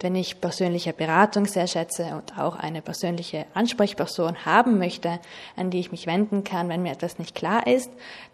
Wenn ich persönliche Beratung sehr schätze und auch eine persönliche Ansprechperson haben möchte, an die ich mich wenden kann, wenn mir etwas nicht klar ist,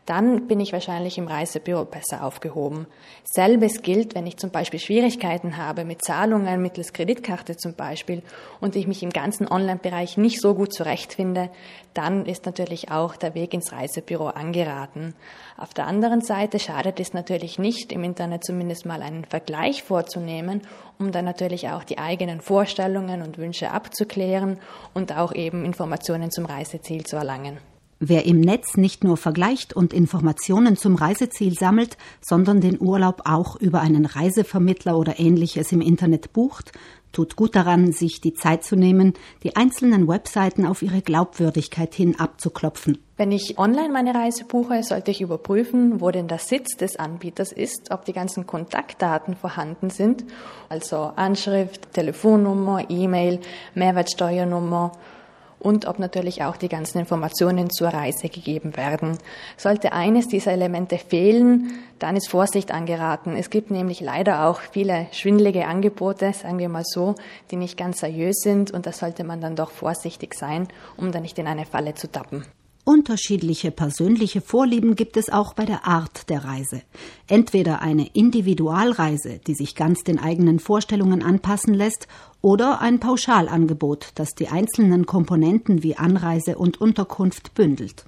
dann bin ich wahrscheinlich im Reisebüro besser aufgehoben. Selbes gilt, wenn ich zum Beispiel Schwierigkeiten habe mit Zahlungen mittels Kreditkarte zum Beispiel und ich mich im ganzen Online-Bereich nicht so gut zurechtfinde, dann ist natürlich auch der Weg ins Reisebüro angeraten. Auf der anderen Seite schadet es natürlich nicht, im Internet zumindest mal einen Vergleich vorzunehmen, um dann natürlich auch die eigenen Vorstellungen und Wünsche abzuklären und auch eben Informationen zum Reiseziel zu erlangen. Wer im Netz nicht nur vergleicht und Informationen zum Reiseziel sammelt, sondern den Urlaub auch über einen Reisevermittler oder ähnliches im Internet bucht, tut gut daran, sich die Zeit zu nehmen, die einzelnen Webseiten auf ihre Glaubwürdigkeit hin abzuklopfen. Wenn ich online meine Reise buche, sollte ich überprüfen, wo denn der Sitz des Anbieters ist, ob die ganzen Kontaktdaten vorhanden sind, also Anschrift, Telefonnummer, E-Mail, Mehrwertsteuernummer und ob natürlich auch die ganzen Informationen zur Reise gegeben werden. Sollte eines dieser Elemente fehlen, dann ist Vorsicht angeraten. Es gibt nämlich leider auch viele schwindelige Angebote, sagen wir mal so, die nicht ganz seriös sind und da sollte man dann doch vorsichtig sein, um da nicht in eine Falle zu tappen. Unterschiedliche persönliche Vorlieben gibt es auch bei der Art der Reise. Entweder eine Individualreise, die sich ganz den eigenen Vorstellungen anpassen lässt, oder ein Pauschalangebot, das die einzelnen Komponenten wie Anreise und Unterkunft bündelt.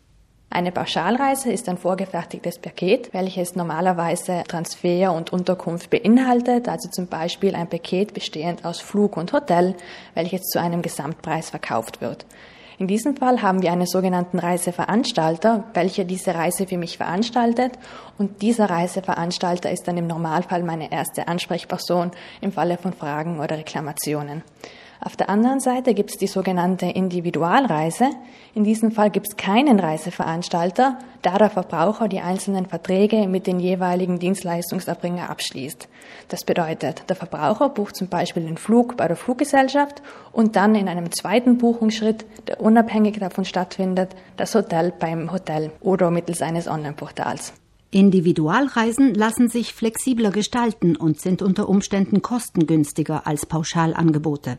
Eine Pauschalreise ist ein vorgefertigtes Paket, welches normalerweise Transfer und Unterkunft beinhaltet, also zum Beispiel ein Paket bestehend aus Flug und Hotel, welches zu einem Gesamtpreis verkauft wird. In diesem Fall haben wir einen sogenannten Reiseveranstalter, welcher diese Reise für mich veranstaltet und dieser Reiseveranstalter ist dann im Normalfall meine erste Ansprechperson im Falle von Fragen oder Reklamationen. Auf der anderen Seite gibt es die sogenannte Individualreise. In diesem Fall gibt es keinen Reiseveranstalter, da der Verbraucher die einzelnen Verträge mit den jeweiligen Dienstleistungserbringer abschließt. Das bedeutet, der Verbraucher bucht zum Beispiel den Flug bei der Fluggesellschaft und dann in einem zweiten Buchungsschritt, der unabhängig davon stattfindet, das Hotel beim Hotel oder mittels eines Online-Portals. Individualreisen lassen sich flexibler gestalten und sind unter Umständen kostengünstiger als Pauschalangebote.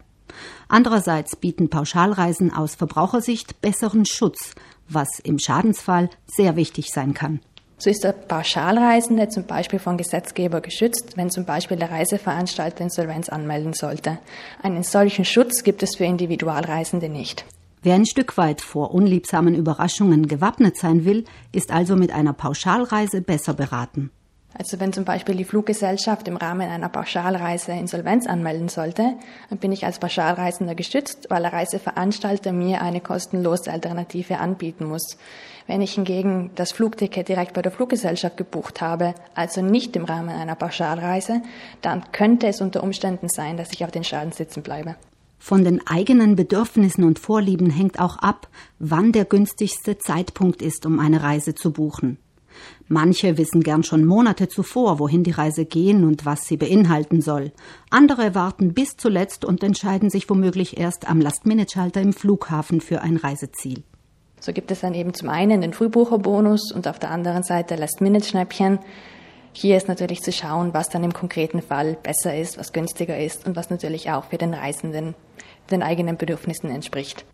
Andererseits bieten Pauschalreisen aus Verbrauchersicht besseren Schutz, was im Schadensfall sehr wichtig sein kann. So ist der Pauschalreisende zum Beispiel vom Gesetzgeber geschützt, wenn zum Beispiel der Reiseveranstalter Insolvenz anmelden sollte. Einen solchen Schutz gibt es für Individualreisende nicht. Wer ein Stück weit vor unliebsamen Überraschungen gewappnet sein will, ist also mit einer Pauschalreise besser beraten. Also wenn zum Beispiel die Fluggesellschaft im Rahmen einer Pauschalreise Insolvenz anmelden sollte, dann bin ich als Pauschalreisender geschützt, weil der Reiseveranstalter mir eine kostenlose Alternative anbieten muss. Wenn ich hingegen das Flugticket direkt bei der Fluggesellschaft gebucht habe, also nicht im Rahmen einer Pauschalreise, dann könnte es unter Umständen sein, dass ich auf den Schaden sitzen bleibe. Von den eigenen Bedürfnissen und Vorlieben hängt auch ab, wann der günstigste Zeitpunkt ist, um eine Reise zu buchen. Manche wissen gern schon Monate zuvor, wohin die Reise gehen und was sie beinhalten soll. Andere warten bis zuletzt und entscheiden sich womöglich erst am Last-Minute-Schalter im Flughafen für ein Reiseziel. So gibt es dann eben zum einen den Frühbucherbonus und auf der anderen Seite Last-Minute-Schnäppchen. Hier ist natürlich zu schauen, was dann im konkreten Fall besser ist, was günstiger ist und was natürlich auch für den Reisenden den eigenen Bedürfnissen entspricht.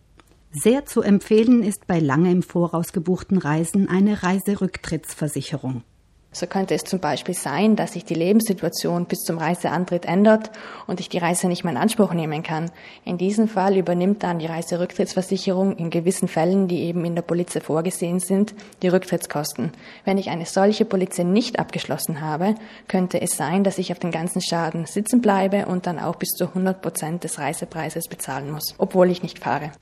Sehr zu empfehlen ist bei lange im Voraus gebuchten Reisen eine Reiserücktrittsversicherung. So könnte es zum Beispiel sein, dass sich die Lebenssituation bis zum Reiseantritt ändert und ich die Reise nicht mehr in Anspruch nehmen kann. In diesem Fall übernimmt dann die Reiserücktrittsversicherung in gewissen Fällen, die eben in der Polize vorgesehen sind, die Rücktrittskosten. Wenn ich eine solche Polize nicht abgeschlossen habe, könnte es sein, dass ich auf den ganzen Schaden sitzen bleibe und dann auch bis zu 100 Prozent des Reisepreises bezahlen muss, obwohl ich nicht fahre.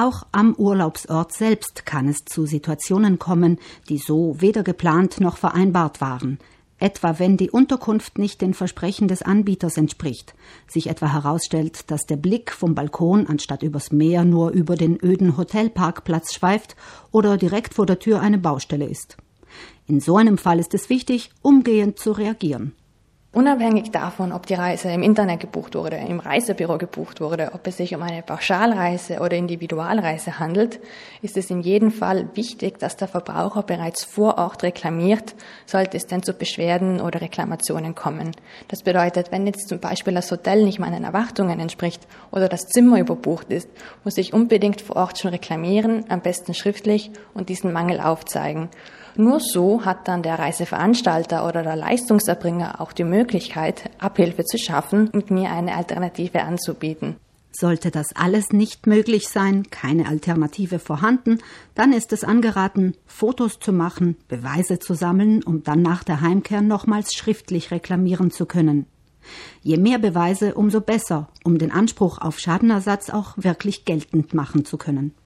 Auch am Urlaubsort selbst kann es zu Situationen kommen, die so weder geplant noch vereinbart waren. Etwa wenn die Unterkunft nicht den Versprechen des Anbieters entspricht, sich etwa herausstellt, dass der Blick vom Balkon anstatt übers Meer nur über den öden Hotelparkplatz schweift oder direkt vor der Tür eine Baustelle ist. In so einem Fall ist es wichtig, umgehend zu reagieren. Unabhängig davon, ob die Reise im Internet gebucht wurde, im Reisebüro gebucht wurde, ob es sich um eine Pauschalreise oder Individualreise handelt, ist es in jedem Fall wichtig, dass der Verbraucher bereits vor Ort reklamiert, sollte es denn zu Beschwerden oder Reklamationen kommen. Das bedeutet, wenn jetzt zum Beispiel das Hotel nicht meinen Erwartungen entspricht oder das Zimmer überbucht ist, muss ich unbedingt vor Ort schon reklamieren, am besten schriftlich und diesen Mangel aufzeigen. Nur so hat dann der Reiseveranstalter oder der Leistungserbringer auch die Möglichkeit, Abhilfe zu schaffen und mir eine Alternative anzubieten. Sollte das alles nicht möglich sein, keine Alternative vorhanden, dann ist es angeraten, Fotos zu machen, Beweise zu sammeln, um dann nach der Heimkehr nochmals schriftlich reklamieren zu können. Je mehr Beweise, umso besser, um den Anspruch auf Schadenersatz auch wirklich geltend machen zu können.